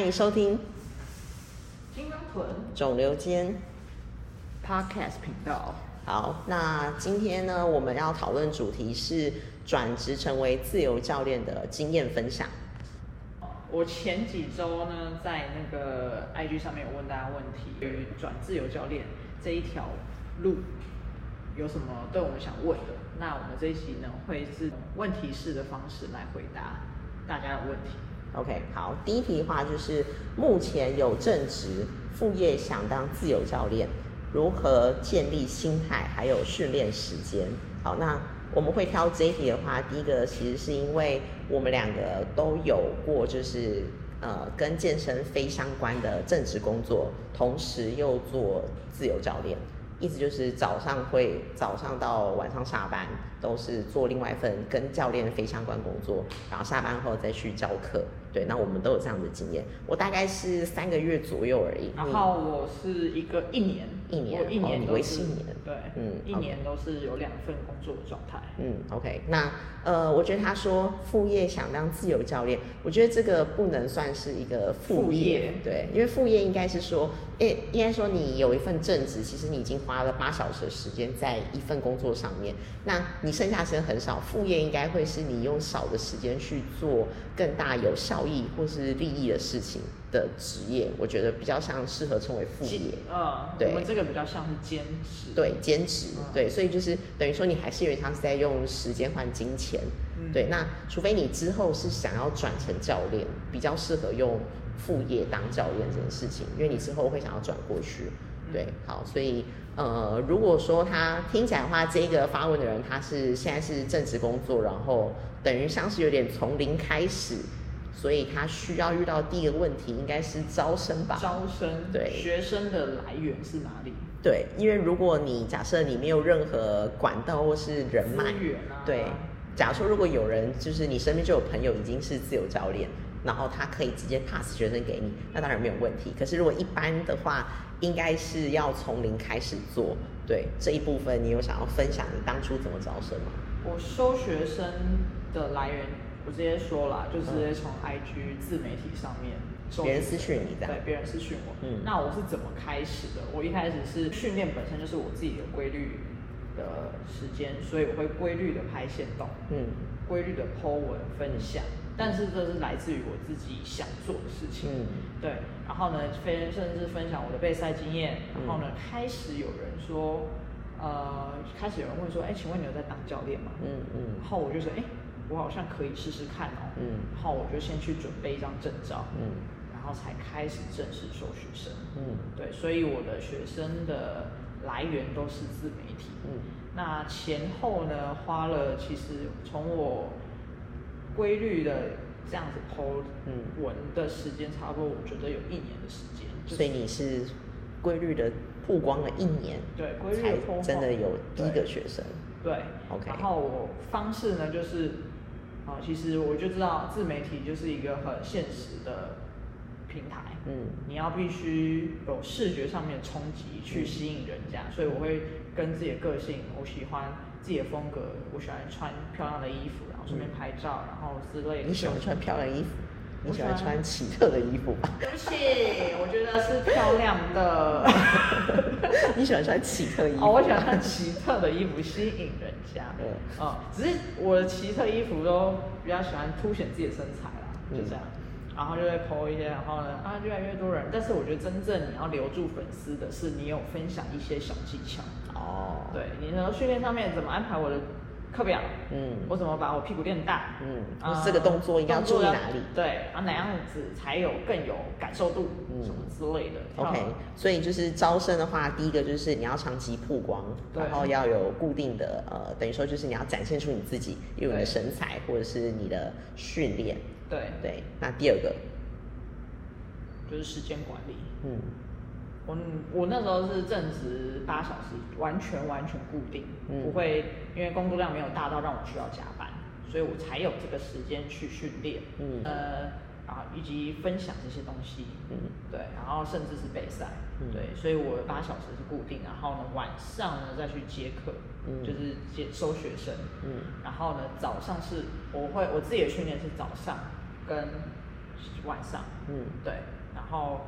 欢迎收听金刚臀肿瘤间。Podcast 频道。好，那今天呢，我们要讨论主题是转职成为自由教练的经验分享。我前几周呢，在那个 IG 上面有问大家问题，对于转自由教练这一条路有什么对我们想问的？那我们这一期呢，会是问题式的方式来回答大家的问题。OK，好，第一题的话就是目前有正职，副业想当自由教练，如何建立心态还有训练时间？好，那我们会挑这一题的话，第一个其实是因为我们两个都有过，就是呃跟健身非相关的正职工作，同时又做自由教练。意思就是早上会早上到晚上下班都是做另外一份跟教练非相关工作，然后下班后再去教课。对，那我们都有这样的经验。我大概是三个月左右而已。然后我是一个一年，一年我一年都是期一年对，嗯一年都是有两份工作的状态。嗯，OK，那呃，我觉得他说副业想当自由教练，我觉得这个不能算是一个副副业，业对，因为副业应该是说，诶，应该说你有一份正职，其实你已经花了八小时的时间在一份工作上面，那你剩下时间很少，副业应该会是你用少的时间去做更大有效益或是利益的事情的职业，我觉得比较像适合称为副业。嗯，对。我们这个比较像是兼职。对，兼职嗯，对，所以就是等于说你还是因为他是在用时间换金钱，嗯。对，那除非你之后是想要转成教练，比较适合用副业当教练这件事情，因为你之后会想要转过去，对，好，所以呃，如果说他听起来的话，这个发问的人他是现在是正职工作，然后等于像是有点从零开始，所以他需要遇到第一个问题应该是招生吧，招生，对。学生的来源是哪里？对，因为如果你假设你没有任何管道或是人脉对，假如说如果有人就是你身边就有朋友已经是自由教练，然后他可以直接 pass 学生给你，那当然没有问题。可是如果一般的话，应该是要从零开始做。对这一部分，你有想要分享你当初怎么招生吗？我收学生的来源，我直接说了，就直接从 IG 自媒体上面收别人私讯你这样对，别人私讯我。嗯那我是怎么开始的？我一开始是训练本身就是我自己有规律的时间，所以我会规律的拍线动，嗯规律的 po 文分享。但是这是来自于我自己想做的事情。嗯对，然后呢，分甚至分享我的备赛经验，然后呢，嗯开始有人说，呃，开始有人问说，哎，请问你有在当教练吗？嗯嗯然后我就说，哎，我好像可以试试看哦。嗯然后我就先去准备一张证照，嗯然后才开始正式收学生。嗯对，所以我的学生的来源都是自媒体。嗯那前后呢，花了其实从我规律的这样子 PO 嗯。文的时间，差不多我觉得有一年的时间。就是所以你是规律的曝光了一年，对规律才真的有第一个学生。对 OK 然后我方式呢，就是啊，其实我就知道自媒体就是一个很现实的平台，嗯。你要必须有视觉上面的冲击去吸引人家，所以我会跟自己的个性，我喜欢自己的风格，我喜欢穿漂亮的衣服，然后顺便拍照，然后之类的。你喜欢穿漂亮衣服，你喜欢我喜欢穿奇特的衣服吧？对不起，我觉得是漂亮的。你喜欢穿奇特衣服？哦，我喜欢穿奇特的衣服吸引人家。嗯嗯，只是我的奇特衣服都比较喜欢凸显自己的身材啦，就这样。然后就会 po 一些，然后呢，啊，越来越多人。但是我觉得真正你要留住粉丝的是你有分享一些小技巧。哦，对，你的训练上面怎么安排我的课表？嗯我怎么把我屁股练大？嗯，啊这个动作应该要注意哪里对，啊，哪样子才有更有感受度，嗯什么之类的。？OK，所以就是招生的话，第一个就是你要长期曝光，然后要有固定的呃，等于说就是你要展现出你自己，有你的对身材或者是你的训练。对，对，那第二个，就是时间管理。嗯。我我那时候是正值八小时，完全完全固定，嗯。不会因为工作量没有大到让我需要加班，所以我才有这个时间去训练，嗯。呃，然后以及分享这些东西，嗯。对，然后甚至是备赛，嗯。对，所以我八小时是固定，然后呢晚上呢再去接课，嗯。就是接收学生，嗯。然后呢早上是我会我自己的训练是早上跟晚上，嗯对，然后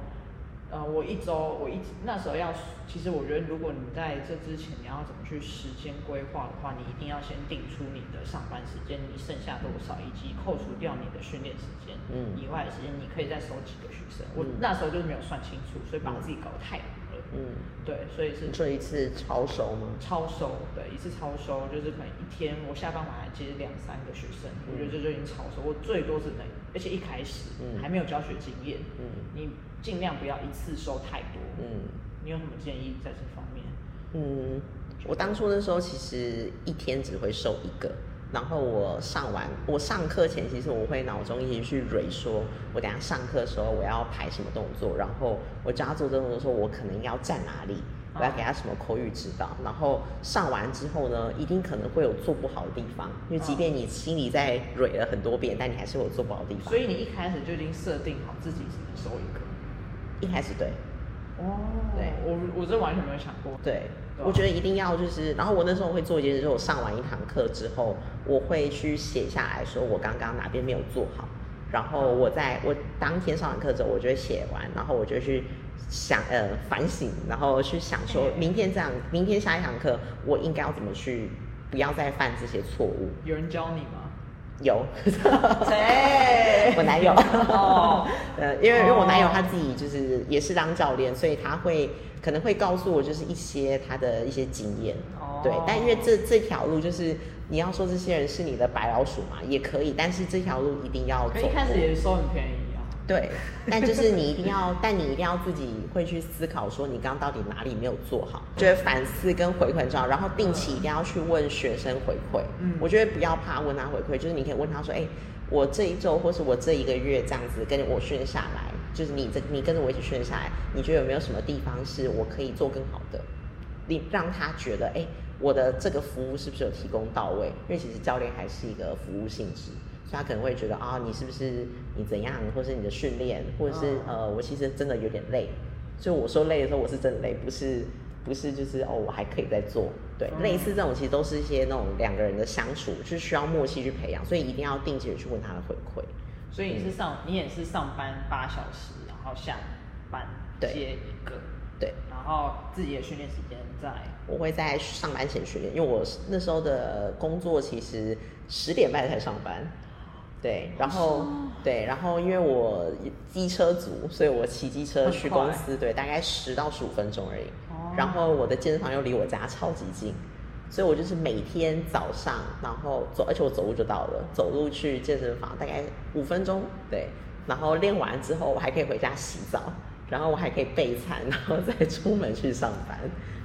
呃，我一周我一那时候要，其实我觉得如果你在这之前你要怎么去时间规划的话，你一定要先定出你的上班时间，你剩下多少，以及扣除掉你的训练时间嗯以外的时间，你可以再收几个学生。我嗯那时候就是没有算清楚，所以把自己搞得太。嗯，对，所以是这一次超收吗？超收，对，一次超收就是可能一天我下班晚来接两三个学生，我觉得这就已经超收。我最多只能，而且一开始嗯还没有教学经验，嗯你尽量不要一次收太多。嗯你有什么建议在这方面？嗯，我当初那时候其实一天只会收一个，然后我上完我上课前，其实我会脑中一直去蕊说，我等下上课的时候我要排什么动作，然后我教他做这个动作的时候，我可能要站哪里。我要给他什么口语指导，然后上完之后呢，一定可能会有做不好的地方，因为即便你心里在蕊了很多遍，但你还是有做不好的地方。所以你一开始就已经设定好自己只能收一个。一开始对，哦对我我这完全没有想过。对，对啊我觉得一定要就是，然后我那时候会做一件事，就是我上完一堂课之后，我会去写下来说我刚刚哪边没有做好，然后我在我当天上完课之后，我就会写完，然后我就去想呃反省，然后去想说嗯明天这样，明天下一堂课我应该要怎么去，不要再犯这些错误。有人教你吗？有，谁 我男友。哦 呃，因为因为我男友哦他自己就是也是当教练，所以他会可能会告诉我就是一些他的一些经验。哦对，但因为这这条路就是你要说这些人是你的白老鼠嘛，也可以，但是这条路一定要走可一开始过也收很便宜啊。对，但就是你一定要，但你一定要自己会去思考，说你刚刚到底哪里没有做好，觉得反思跟回馈很重要，然后定期一定要去问学生回馈。嗯我觉得不要怕问他回馈，就是你可以问他说，哎、我这一周或是我这一个月这样子跟我训练下来，就是你这你跟着我一起训练下来，你觉得有没有什么地方是我可以做更好的？你让他觉得，哎、我的这个服务是不是有提供到位？因为其实教练还是一个服务性质，所以他可能会觉得啊，你是不是你怎样，或是你的训练，或者是、嗯。呃，我其实真的有点累。所以我说累的时候，我是真的累，不是不是就是哦，我还可以再做。对，嗯。类似这种其实都是一些那种两个人的相处，就是需要默契去培养，所以一定要定期的去问他的回馈。所以你是上，你也是上班八小时，然后下班对。接一个，对，然后自己的训练时间在？我会在上班前训练，因为我那时候的工作其实十点半才上班，对，然后、对，然后因为我机车族，所以我骑机车去公司，对，大概十到十五分钟而已。哦然后我的健身房又离我家超级近，所以我就是每天早上，然后走，而且我走路就到了，走路去健身房大概五分钟，对，然后练完之后我还可以回家洗澡，然后我还可以备餐，然后再出门去上班，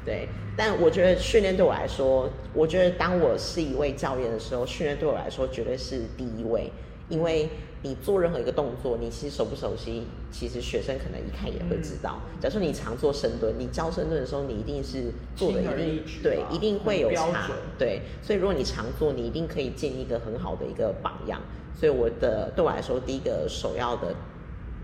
对。但我觉得训练对我来说，我觉得当我是一位教练的时候，训练对我来说绝对是第一位，因为你做任何一个动作，你其实熟不熟悉，其实学生可能一看也会知道。假如说你常做深蹲，你教深蹲的时候，你一定是做的一定对一定会有差对。所以如果你常做，你一定可以建立一个很好的一个榜样。所以我的对我来说，第一个首要的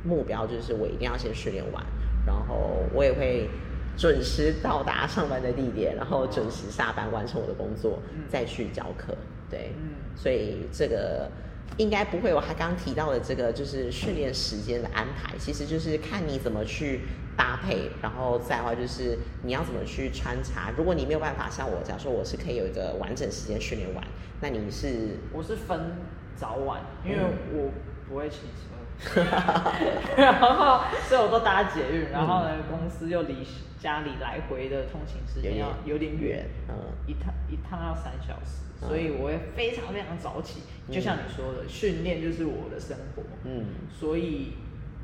目标就是我一定要先训练完，然后我也会准时到达上班的地点，然后准时下班完成我的工作，嗯再去教课。对，嗯所以这个应该不会有他刚刚提到的这个就是训练时间的安排，其实就是看你怎么去搭配，然后再的话就是你要怎么去穿插。如果你没有办法像我，假如说我是可以有一个完整时间训练完，那你是我是分早晚，因为嗯。我不会骑车，然后所以我都搭捷运，然后呢，公司又离家里来回的通勤时间要有点远，嗯。一趟一趟要三小时，嗯。所以我会非常非常早起，就像你说的，训练就是我的生活，嗯。所以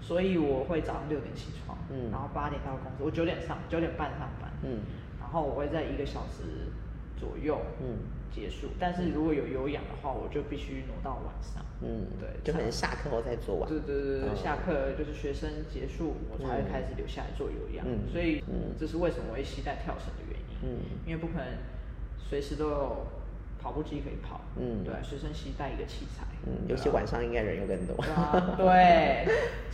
所以我会早上六点起床，嗯。然后八点到公司，我九点上九点半上班，嗯。然后我会在一个小时左右嗯结束，但是如果有有氧的话，我就必须挪到晚上。嗯，对就可能下课后再做完。对对对对，嗯下课就是学生结束，我才会开始留下来做有氧。嗯所以嗯这是为什么我会期待跳绳的原因。嗯因为不可能随时都有跑步机可以跑。嗯对，随身携带一个器材。嗯，尤其晚上应该人又更多。对啊，对，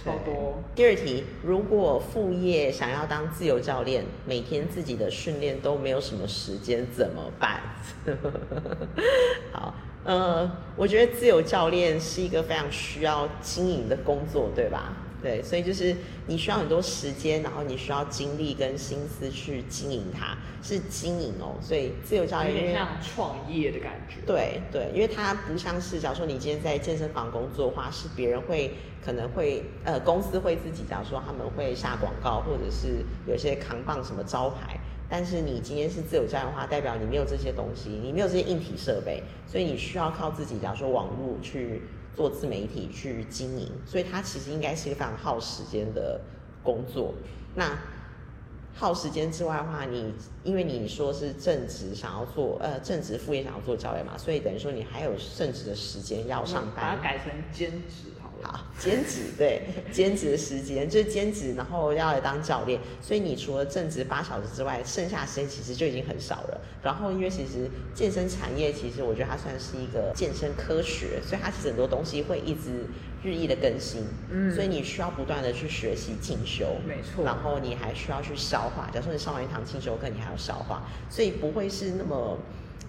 超多。第二题，如果副业想要当自由教练，每天自己的训练都没有什么时间，怎么办？好，呃，我觉得自由教练是一个非常需要经营的工作，对吧？对，所以就是你需要很多时间，然后你需要精力跟心思去经营它，是经营哦。所以自由教练有点像创业的感觉。对对，因为它不像是，假如说你今天在健身房工作的话，是别人会可能会呃公司会自己假如说他们会下广告，或者是有些扛棒什么招牌。但是你今天是自由教练的话，代表你没有这些东西，你没有这些硬体设备，所以你需要靠自己，假如说网络去做自媒体去经营，所以它其实应该是一个非常耗时间的工作。那耗时间之外的话，你因为你说是正职想要做，呃，正职副业想要做教练嘛，所以等于说你还有正职的时间要上班，把它改成兼职。好，兼职对，兼职的时间就是兼职，然后要来当教练，所以你除了正职八小时之外，剩下时间其实就已经很少了。然后因为其实健身产业，其实我觉得它算是一个健身科学，所以它其实很多东西会一直日益的更新，嗯，所以你需要不断的去学习进修，没错。然后你还需要去消化，假如说你上完一堂进修课，你还要消化，所以不会是那么。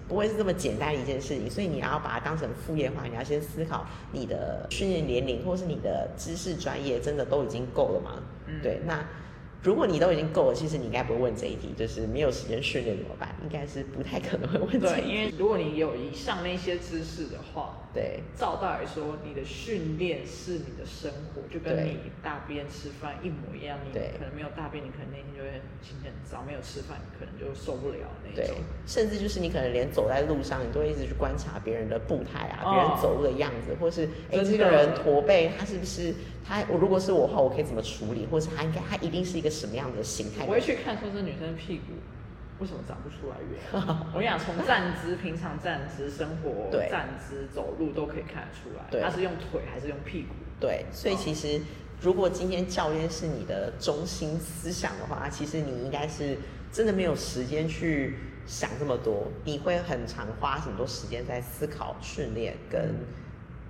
不会是这么简单一件事情，所以你要把它当成副业的话，你要先思考你的训练年龄，或是你的知识专业，真的都已经够了吗？对，那。如果你都已经够了，其实你应该不会问这一题，就是没有时间训练怎么办？应该是不太可能会问。对，因为如果你有以上那些知识的话，对，照道理说，你的训练是你的生活，就跟你大便吃饭一模一样。你可能没有大便，你可能那天就会心情很糟；没有吃饭，你可能就受不了那种。甚至就是你可能连走在路上，你都会一直去观察别人的步态啊，别人走路的样子，或是哎，这个人驼背，他是不是？他我如果是我的话，我可以怎么处理？或是他应该他一定是一个什么样的形态？我会去看说这女生屁股为什么长不出来圆。我跟你讲，从站姿、平常站姿、生活站姿、走路都可以看得出来，他是用腿还是用屁股？对，所以其实如果今天教练是你的中心思想的话，其实你应该是真的没有时间去想这么多，你会很常花很多时间在思考训练跟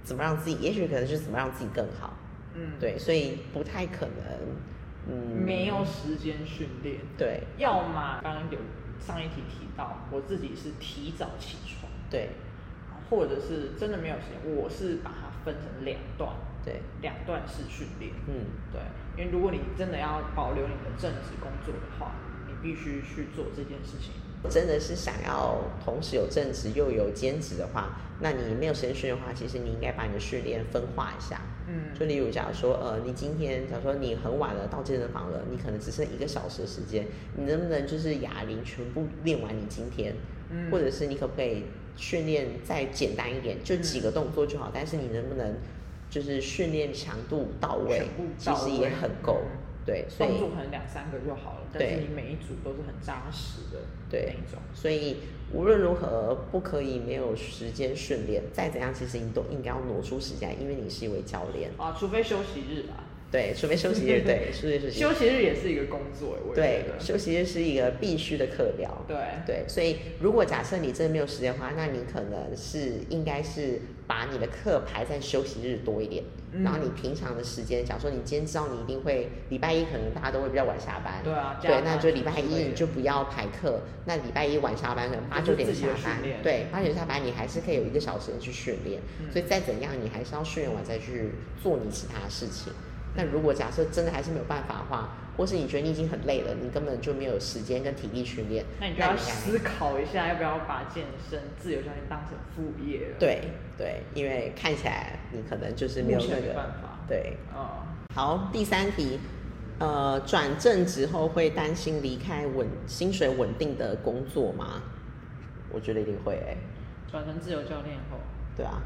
怎么让自己，也许可能是怎么让自己更好。嗯，对，所以不太可能，嗯，没有时间训练，对，要么刚刚有上一题提到，我自己是提早起床，对，或者是真的没有时间，我是把它分成两段，对，两段式训练，嗯，对，因为如果你真的要保留你的正职工作的话，你必须去做这件事情。真的是想要同时有正职又有兼职的话，那你没有时间训练的话，其实你应该把你的训练分化一下。嗯，就例如假如说，呃，你今天假如说你很晚了到健身房了，你可能只剩一个小时的时间，你能不能就是哑铃全部练完你今天？嗯，或者是你可不可以训练再简单一点，就几个动作就好，但是你能不能就是训练强度到位，其实也很够。对，动作可能两三个就好了，但是你每一组都是很扎实的那种。所以无论如何不可以没有时间训练，再怎样其实你都应该要挪出时间，因为你是一位教练啊，除非休息日吧。对，除非休息日，对，休息日休息日也是一个工作，对，休息日是一个必须的课表，对对，所以如果假设你真的没有时间的话，那你可能是应该是把你的课排在休息日多一点，然后你平常的时间，假如说你今天知道你一定会礼拜一可能大家都会比较晚下班，对啊，对，那就礼拜一你就不要排课，那礼拜一晚下班可能八九点下班，对，八九点下班你还是可以有一个小时去训练，所以再怎样你还是要训练完再去做你其他的事情。那如果假设真的还是没有办法的话，或是你觉得你已经很累了，你根本就没有时间跟体力训练，那你就要思考一下，要不要把健身自由教练当成副业了？对对，因为看起来你可能就是没有那个办法。对，哦，好，第三题，呃，转正之后会担心离开稳薪水稳定的工作吗？我觉得一定会诶。转成自由教练后，对啊，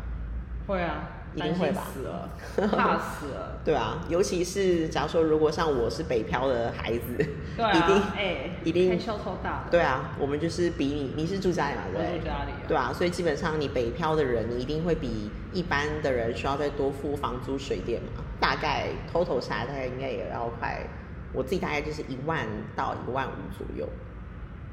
会啊。一定会吧，死了，怕死了。对啊，尤其是假如说，如果像我是北漂的孩子，对啊，一定，哎，一定开销超大。对啊，我们就是比你，你是住家里嘛，对住家里。对啊，所以基本上你北漂的人，你一定会比一般的人需要再多付房租、水电嘛。大概 total 下来，大概应该也要快，我自己大概就是一万到一万五左右。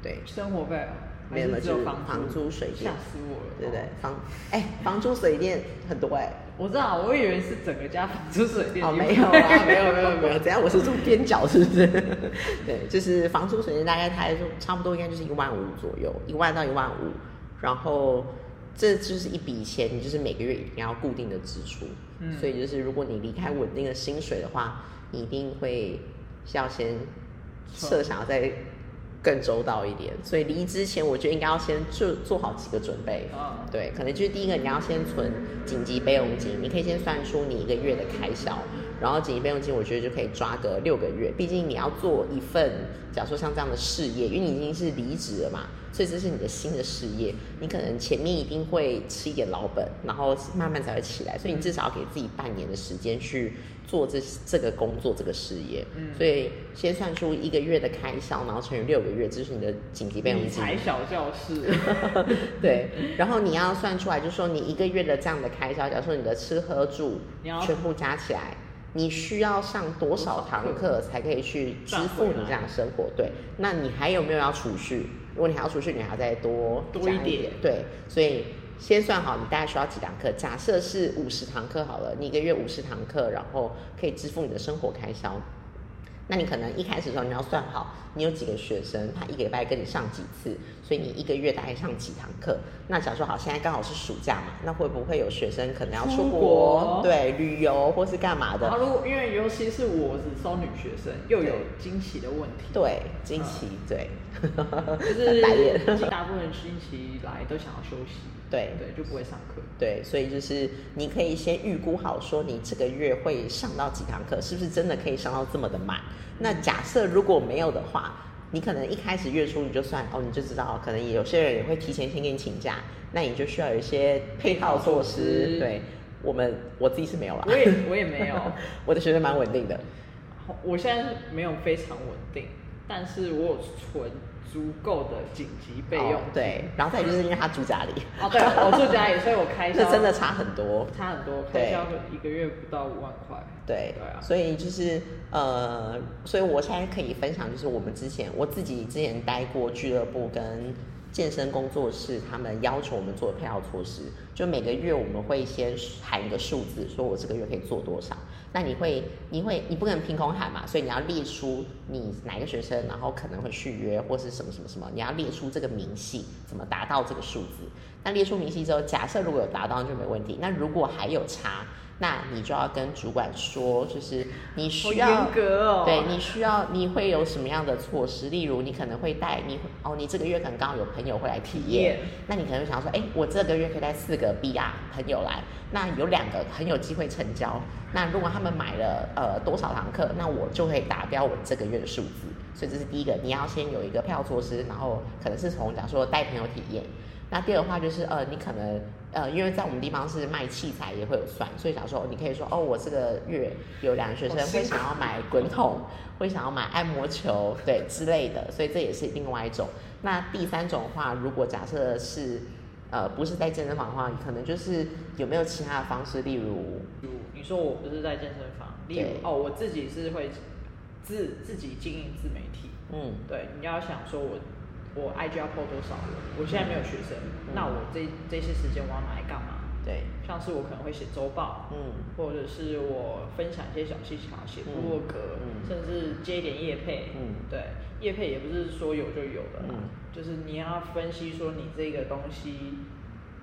对，生活费。没有，就是房租水电，吓死我了，对不对？房，哎，房租水电很多哎。我知道，我以为是整个家房租水电。哦，没有啊，没有没有没有，只要？我是住边角，是不是？对，就是房租水电大概才差不多应该就是一万五左右，一万到一万五。然后这就是一笔钱，你就是每个月一定要固定的支出。嗯所以就是如果你离开稳定的薪水的话，你一定会要先设想要再更周到一点。所以离职前，我觉得应该要先做做好几个准备。啊，对，可能就是第一个，你要先存紧急备用金，你可以先算出你一个月的开销，然后紧急备用金，我觉得就可以抓个六个月。毕竟你要做一份，假如说像这样的事业，因为你已经是离职了嘛，所以这是你的新的事业，你可能前面一定会吃一点老本，然后慢慢才会起来，所以你至少要给自己半年的时间去做这这个工作这个事业。嗯所以先算出一个月的开销，然后乘以六个月，这就是你的紧急备用理金。财小教室，对，然后你要算出来，就是说你一个月的这样的开销，假如说你的吃喝住全部加起来，你需要上多少堂课才可以去支付你这样的生活？对，那你还有没有要储蓄？如果你还要储蓄，你还要再多多一点对，所以先算好你大概需要几堂课。假设是五十堂课好了，你一个月五十堂课，然后可以支付你的生活开销。那你可能一开始的时候你要算好，你有几个学生，他一个礼拜跟你上几次，所以你一个月大概上几堂课。那假如说好，现在刚好是暑假嘛，那会不会有学生可能要出出国，对，旅游或是干嘛的？然后如果因为尤其是我只收女学生，又有惊喜的问题，对，惊奇，对，就是大部分人经期来都想要休息，对对，就不会上课。对，所以就是你可以先预估好，说你这个月会上到几堂课，是不是真的可以上到这么的满？那假设如果没有的话，你可能一开始月初你就算哦，你就知道，可能有些人也会提前先给你请假，那你就需要有一些配套措施。对我们我自己是没有啦，我也 我也没有，我的学生蛮稳定的。我现在是没有非常稳定，但是我有存足够的紧急备用哦。对，然后再就是因为他住家里，哦，对，我住家里，所以我开销 这真的差很多。差很多，对开销一个月不到五万块。对，对啊所以就是呃，所以我现在可以分享，就是我们之前我自己之前待过俱乐部跟健身工作室，他们要求我们做的配套措施，就每个月我们会先喊一个数字，说我这个月可以做多少。那你会，你会，你不可能凭空喊嘛，所以你要列出你哪个学生，然后可能会续约或是什么什么什么，你要列出这个明细，怎么达到这个数字。那列出明细之后，假设如果有达到就没问题，那如果还有差，那你就要跟主管说，就是你需要格哦。对你需要，你会有什么样的措施？例如，你可能会带你哦，你这个月可能刚好有朋友会来体验，那你可能会想说，哎，我这个月可以带四个 BR 朋友来，那有两个很有机会成交。那如果他们买了呃多少堂课，那我就会达标我这个月的数字。所以这是第一个，你要先有一个票措施，然后可能是从假如说带朋友体验。那第二的话就是呃，你可能呃，因为在我们地方是卖器材也会有算，所以假如说你可以说哦，我这个月有两个学生会想要买滚筒，会想要买按摩球，对之类的，所以这也是另外一种。那第三种的话，如果假设是呃不是在健身房的话，可能就是有没有其他的方式，例如如你说我不是在健身房，例如哦，我自己是会自自己经营自媒体。嗯对，你要想说我我 IG 要 PO 多少，我现在没有学生，嗯那我这这些时间我要拿来干嘛？对像是我可能会写周报，嗯或者是我分享一些小技巧，写部落格，甚至接一点业配。嗯对，业配也不是说有就有的啦，嗯就是你要分析说你这个东西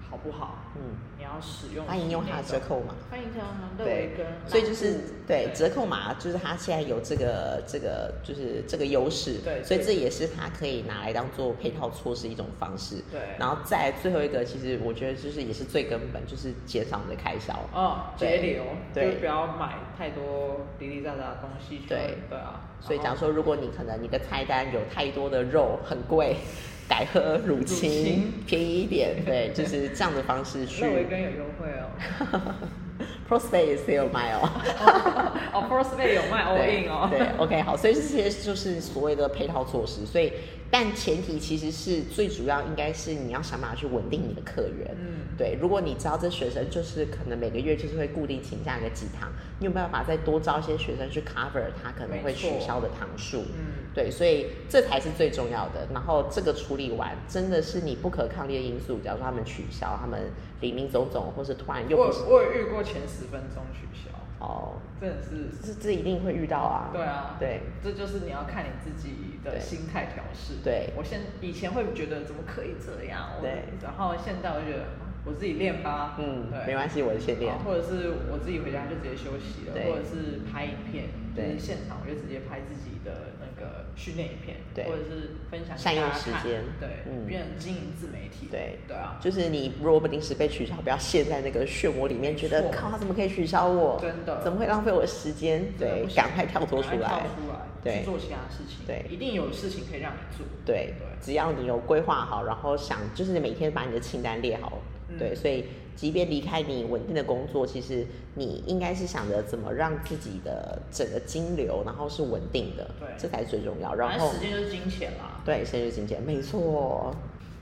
好不好，嗯，你要使用欢迎用它的折扣码。欢迎他乐对维跟，所以就是对折扣码，就是它现在有这个这个就是这个优势，对对。所以这也是它可以拿来当做配套措施一种方式。对。然后再最后一个，其实我觉得就是也是最根本，就是减少你的开销。哦，对节流，对。就不要买太多零零杂杂的东西。对。对啊，所以然后讲说，如果你可能你的菜单有太多的肉，很贵，改喝乳清便宜一点，对，就是这样的方式去那。维根有优惠哦。Prospay 也是有卖哦。哦，Prospect 有卖 all in 哦。对，OK，好，所以这些就是所谓的配套措施。所以，但前提其实是最主要，应该是你要想办法去稳定你的客源。嗯对，如果你知道这学生就是可能每个月就是会固定请假个几堂，你有没有办法再多招一些学生去 cover 他可能会取消的堂数？嗯，对，所以这才是最重要的。然后这个处理完，真的是你不可抗力的因素，假如说他们取消，他们零零总总，或是突然又我我有遇过前十分钟取消，哦，真的是。这这一定会遇到啊。对啊，对，这就是你要看你自己的心态调试。对。我现以前会觉得怎么可以这样，对。然后现在我就觉得啊我自己练吧，嗯，对，没关系，我先练。或者是我自己回家就直接休息了，或者是拍影片，就对。是现场我就直接拍自己的那个训练影片，对。或者是分享给善用时间对，嗯。变成经营自媒体，对。对啊，就是你如果不临时被取消，不要陷在那个漩涡里面，觉得靠他怎么可以取消我？真的。怎么会浪费我的时间？对赶快跳脱出来。跳。出来，对。去做其他事情，对。一定有事情可以让你做，对对，只要你有规划好，然后想就是每天把你的清单列好，嗯对，所以即便离开你稳定的工作，其实你应该是想着怎么让自己的整个金流，然后是稳定的，对这才是最重要。然反后正时间就是金钱啦，对，时间就是金钱，没错。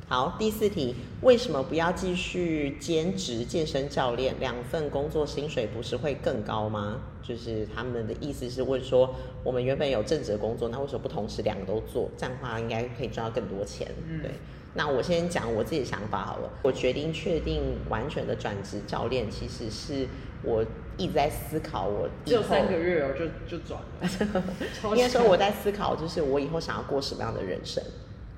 好，第四题，为什么不要继续兼职健身教练？两份工作薪水不是会更高吗？就是他们的意思是问说，我们原本有正职的工作，那为什么不同时两个都做？这样的话应该可以赚到更多钱。嗯对，那我先讲我自己的想法好了。我决定确定完全的转职教练，其实是我一直在思考我以只有三个月哦，就就转了，超应该说我在思考，就是我以后想要过什么样的人生。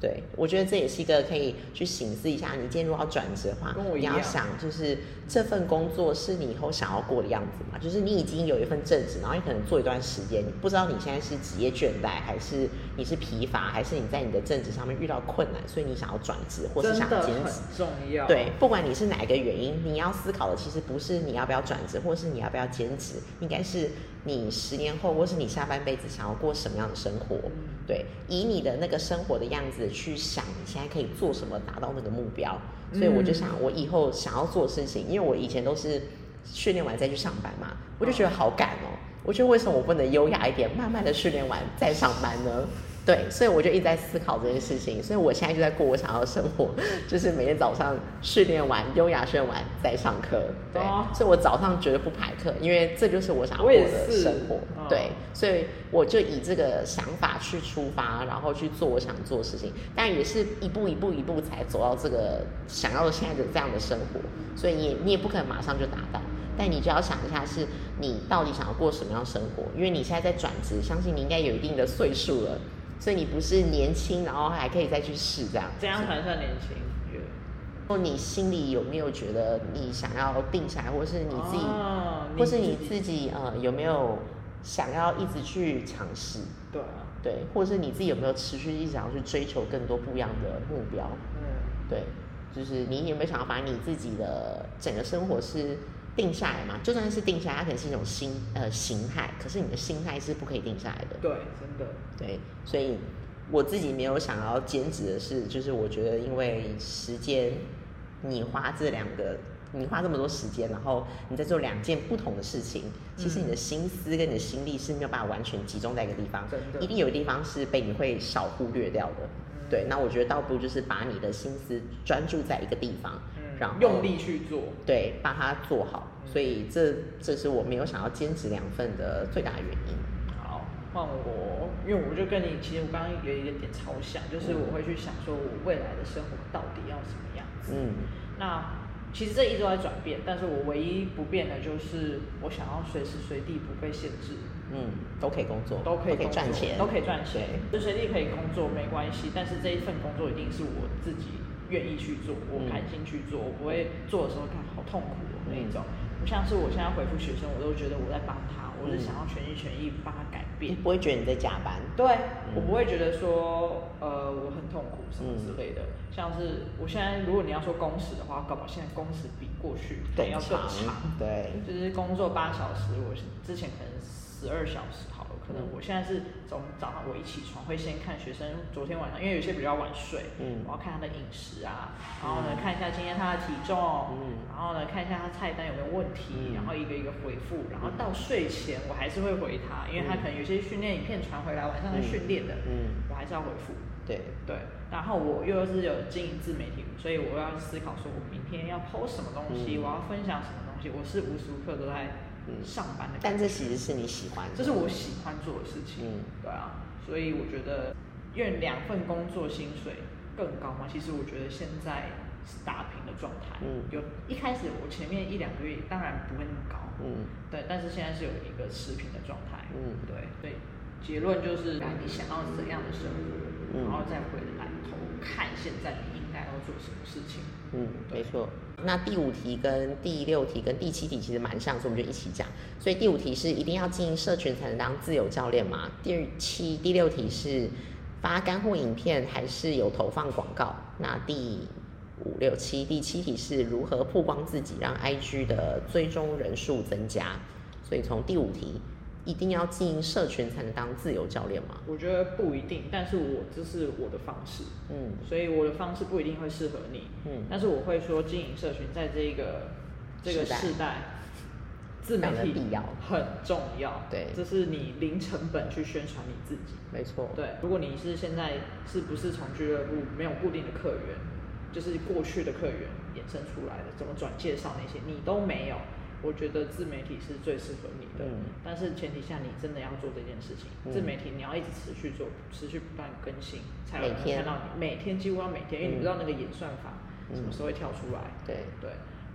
对，我觉得这也是一个可以去醒思一下。你今天如果要转职的话跟我，一样你要想，就是这份工作是你以后想要过的样子嘛？就是你已经有一份正职，然后你可能做一段时间，你不知道你现在是职业倦怠，还是你是疲乏，还是你在你的正职上面遇到困难，所以你想要转职，或是想兼职很。重要，对，不管你是哪一个原因，你要思考的其实不是你要不要转职，或是你要不要兼职，应该是你十年后，或是你下半辈子想要过什么样的生活。嗯对，以你的那个生活的样子去想，你现在可以做什么达到那个目标。所以我就想，我以后想要做的事情，因为我以前都是训练完再去上班嘛，我就觉得好赶哦。我觉得为什么我不能优雅一点，慢慢的训练完再上班呢？对，所以我就一直在思考这件事情，所以我现在就在过我想要的生活，就是每天早上训练完，优雅训练完再上课。对，哦所以我早上绝对不排课，因为这就是我想要过的生活。嗯对，所以我就以这个想法去出发，然后去做我想做的事情，但也是一步一步一步才走到这个想要现在的这样的生活，所以你也你也不可能马上就达到。但你就要想一下，是你到底想要过什么样的生活？因为你现在在转职，相信你应该有一定的岁数了，所以你不是年轻，然后还可以再去试这样。这样才算年轻，我觉得说你心里有没有觉得你想要定下来，或是你自己，哦或是你自己自己呃有没有想要一直去尝试？对啊，对，或者是你自己有没有持续一直想要去追求更多不一样的目标？嗯，对，就是你有没有想要把你自己的整个生活是定下来嘛？就算是定下来，它可能是一种心呃形态，可是你的心态是不可以定下来的。对，真的，对，所以我自己没有想要兼职的是，就是我觉得因为时间，你花这两个，你花这么多时间，然后你在做两件不同的事情，其实你的心思跟你的心力是没有办法完全集中在一个地方真的，一定有地方是被你会少忽略掉的。嗯对，那我觉得倒不如就是把你的心思专注在一个地方，嗯，然后用力去做，对，把它做好。嗯所以这这是我没有想要兼职两份的最大原因。好，换我，因为我就跟你，其实我刚刚有一点点超像，就是我会去想说，我未来的生活到底要什么样子。嗯那其实这一直都在转变，但是我唯一不变的就是我想要随时随地不被限制，嗯，都可以工作，都可以赚钱，都可以赚钱对，就随地可以工作没关系。但是这一份工作一定是我自己愿意去做，我嗯开心去做，我不会做的时候看好痛苦的那一种。嗯不像是我现在回复学生，我都觉得我在帮他，我是想要全心全意帮他改变你。不会觉得你在加班。对，嗯我不会觉得说，呃，我很痛苦什么之类的。像是我现在，如果你要说工时的话，搞不好现在工时比过去还要更长。对，就是工作八小时，我之前可能十二小时可能我现在是从早上我一起床会先看学生昨天晚上，因为有些比较晚睡，嗯我要看他的饮食啊，然后呢看一下今天他的体重，嗯然后呢看一下他菜单有没有问题，嗯然后一个一个回复，然后到睡前我还是会回他，因为他可能有些训练影片传回来，晚上在训练的，嗯，我还是要回复。对，对，然后我又是有经营自媒体，所以我要思考说，我明天要 PO 什么东西，嗯我要分享什么东西，我是无时无刻都在嗯上班的感但。这其实是你喜欢的，这是我喜欢做的事情，嗯。对啊，所以我觉得，因为两份工作薪水更高嘛，其实我觉得现在是打平的状态，嗯。有一开始我前面一两个月当然不会那么高，嗯。对，但是现在是有一个持平的状态，嗯。对，所以结论就是来你想要怎样的生活，嗯。然后再回来头看现在你应该要做什么事情。嗯，没错。那第五题跟第六题跟第七题其实蛮像，所以我们就一起讲。所以第五题是一定要经营社群才能当自由教练嘛？第七、第六题是发干货影片还是有投放广告？那第五六七第七题是如何曝光自己，让 IG 的追踪人数增加？所以从第五题。一定要经营社群才能当自由教练吗？我觉得不一定，但是我这是我的方式，嗯，所以我的方式不一定会适合你，嗯，但是我会说经营社群在这个这个时代，自媒体必要。很重要，对，这是你零成本去宣传你自己，没错，对，如果你是现在是不是从俱乐部没有固定的客源，就是过去的客源衍生出来的，怎么转介绍那些你都没有。我觉得自媒体是最适合你的，但是前提下你真的要做这件事情。自媒体你要一直持续做，持续不断更新，才有人看到你。每天几乎要每天，因为你不知道那个演算法什么时候会跳出来。对对。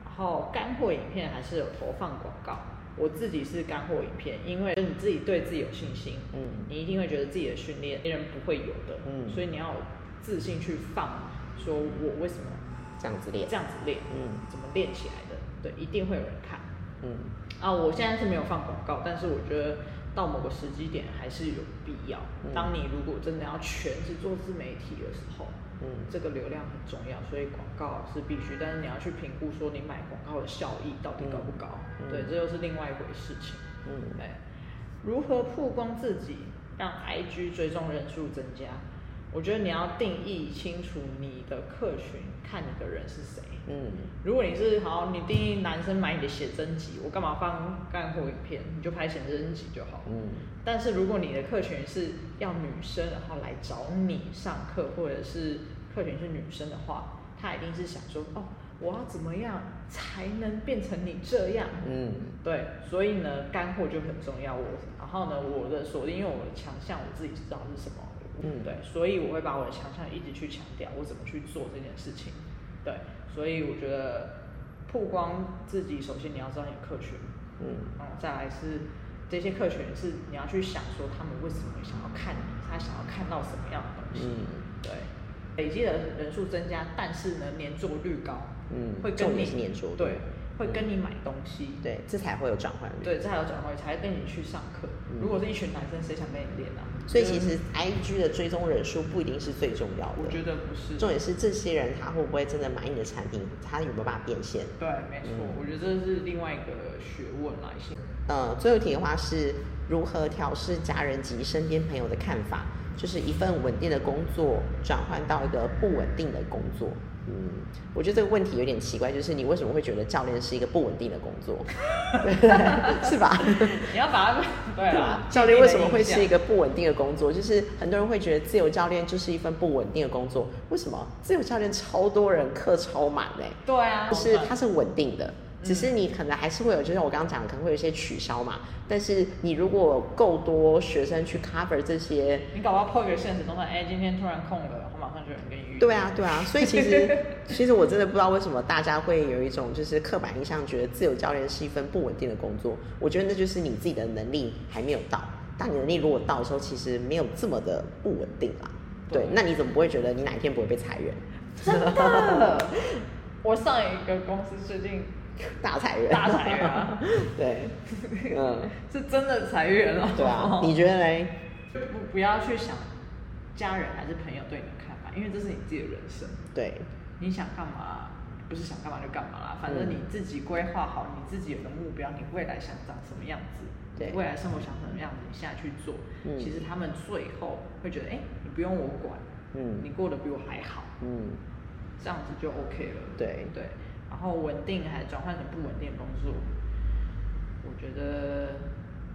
然后干货影片还是有投放广告。我自己是干货影片，因为你自己对自己有信心，嗯，你一定会觉得自己的训练别人不会有的，嗯，所以你要自信去放，说我为什么这样子练，这样子练，嗯，怎么练起来的？对，一定会有人看。嗯啊，我现在是没有放广告，但是我觉得到某个时机点还是有必要。当你如果真的要全职做自媒体的时候，嗯，这个流量很重要，所以广告是必须。但是你要去评估说你买广告的效益到底高不高，对，这又是另外一回事情。嗯，对，如何曝光自己，让 IG 追踪人数增加？我觉得你要定义清楚你的客群，看你的人是谁。嗯，如果你是好，你定义男生买你的写真集，我干嘛放干货影片？你就拍写真集就好。嗯，但是如果你的客群是要女生，然后来找你上课，或者是客群是女生的话，他一定是想说，哦，我要怎么样才能变成你这样？嗯，对，所以呢，干货就很重要。我，然后呢，我的锁定，因为我的强项我自己知道是什么。嗯，对，所以我会把我的强项一直去强调，我怎么去做这件事情。对，所以我觉得曝光自己，首先你要知道你的客群，嗯，然后再来是这些客群是你要去想说他们为什么想要看你，他想要看到什么样的东西。嗯，对，累积的人数增加，但是呢，粘着率高，嗯，会跟你粘着对。会跟你买东西，对，这才会有转换率，对，这才有转换率，才跟你去上课。如果是一群男生，谁想跟你练啊？所以其实 I G 的追踪人数不一定是最重要的，我觉得不是。重点是这些人他会不会真的买你的产品，他有没有办法变现？对，没错，我觉得这是另外一个学问来性。呃，最后一题的话是如何调试家人及身边朋友的看法，就是一份稳定的工作转换到一个不稳定的工作。嗯，我觉得这个问题有点奇怪，就是你为什么会觉得教练是一个不稳定的工作，是吧？你要把它对啊，教练为什么会是一个不稳定的工作？就是很多人会觉得自由教练就是一份不稳定的工作，为什么？自由教练超多人课超满嘞，对啊，就是它是稳定的。只是你可能还是会有，就像我刚刚讲，可能会有一些取消嘛。但是你如果够多学生去 cover 这些，你搞不好破一个现实中的，哎，今天突然空了，我马上就有人跟你。对啊，对啊。所以其实，其实我真的不知道为什么大家会有一种就是刻板印象，觉得自由教练是一份不稳定的工作。我觉得那就是你自己的能力还没有到。当你能力如果到的时候，其实没有这么的不稳定啊。对，那你怎么不会觉得你哪一天不会被裁员？真的，我上一个公司最近。大裁员，大裁员啊！对，嗯，是真的裁员了。对啊，你觉得嘞？不不要去想家人还是朋友对你的因为这是你自己的人生。对，你想干嘛？不是想干嘛就干嘛啦，反正你自己规划好，你自己有个目标，你未来想长什么样子，对，未来生活想什么样子，你现在去做。嗯，其实他们最后会觉得，哎，你不用我管，嗯，你过得比我还好，嗯，这样子就 OK 了。对对。然后稳定还转换成不稳定工作，我觉得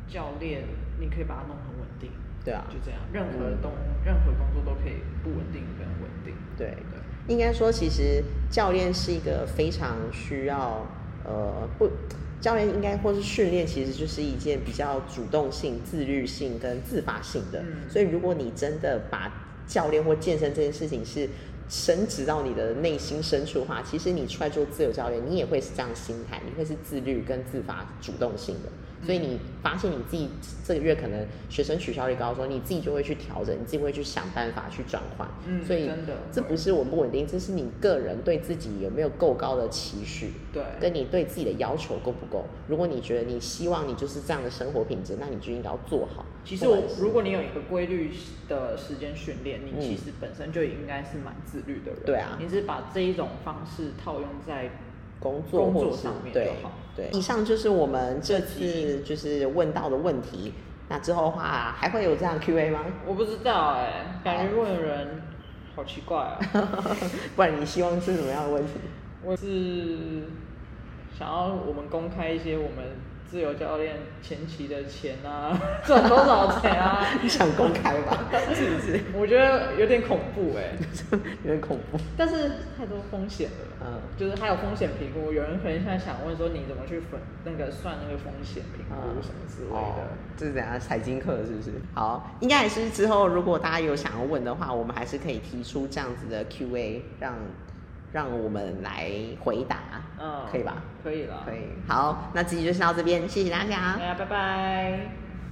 教练你可以把它弄对啊，就这样，任何东任何工作都可以不稳定跟稳定，对对。应该说，其实教练是一个非常需要呃不，教练应该或是训练，其实就是一件比较主动性、自律性跟自发性的。所以，如果你真的把教练或健身这件事情是升值到你的内心深处的话，其实你出来做自由教练，你也会是这样心态，你会是自律跟自发、主动性的。所以你发现你自己这个月可能学生取消率高的时候，你自己就会去调整，你自己会去想办法去转换。嗯所以真的这不是稳不稳定，这是你个人对自己有没有够高的期许。对，跟你对自己的要求够不够？如果你觉得你希望你就是这样的生活品质，那你就应该要做好。其实我如果你有一个规律的时间训练，你嗯其实本身就应该是蛮自律的人。对啊你是把这一种方式套用在工作或者是对好对。以上就是我们这次就是问到的问题。那之后的话还会有这样 Q&A 吗？我不知道哎、感觉问的人好奇怪啊。不然你希望是什么样的问题？我是想要我们公开一些我们自由教练前期的钱啊，赚多少钱啊？你想公开吧？是不是？我觉得有点恐怖哎、有点恐怖。但是太多风险了。嗯就是还有风险评估，有人可能现在想问说你怎么去分那个算那个风险评估什么之类的。哦，这是怎样财经课是不是？好，应该还是之后如果大家有想要问的话，我们还是可以提出这样子的 Q&A，让让我们来回答，嗯，可以吧？可以了。可以。好，那这集就先到这边，谢谢大家大。家拜拜。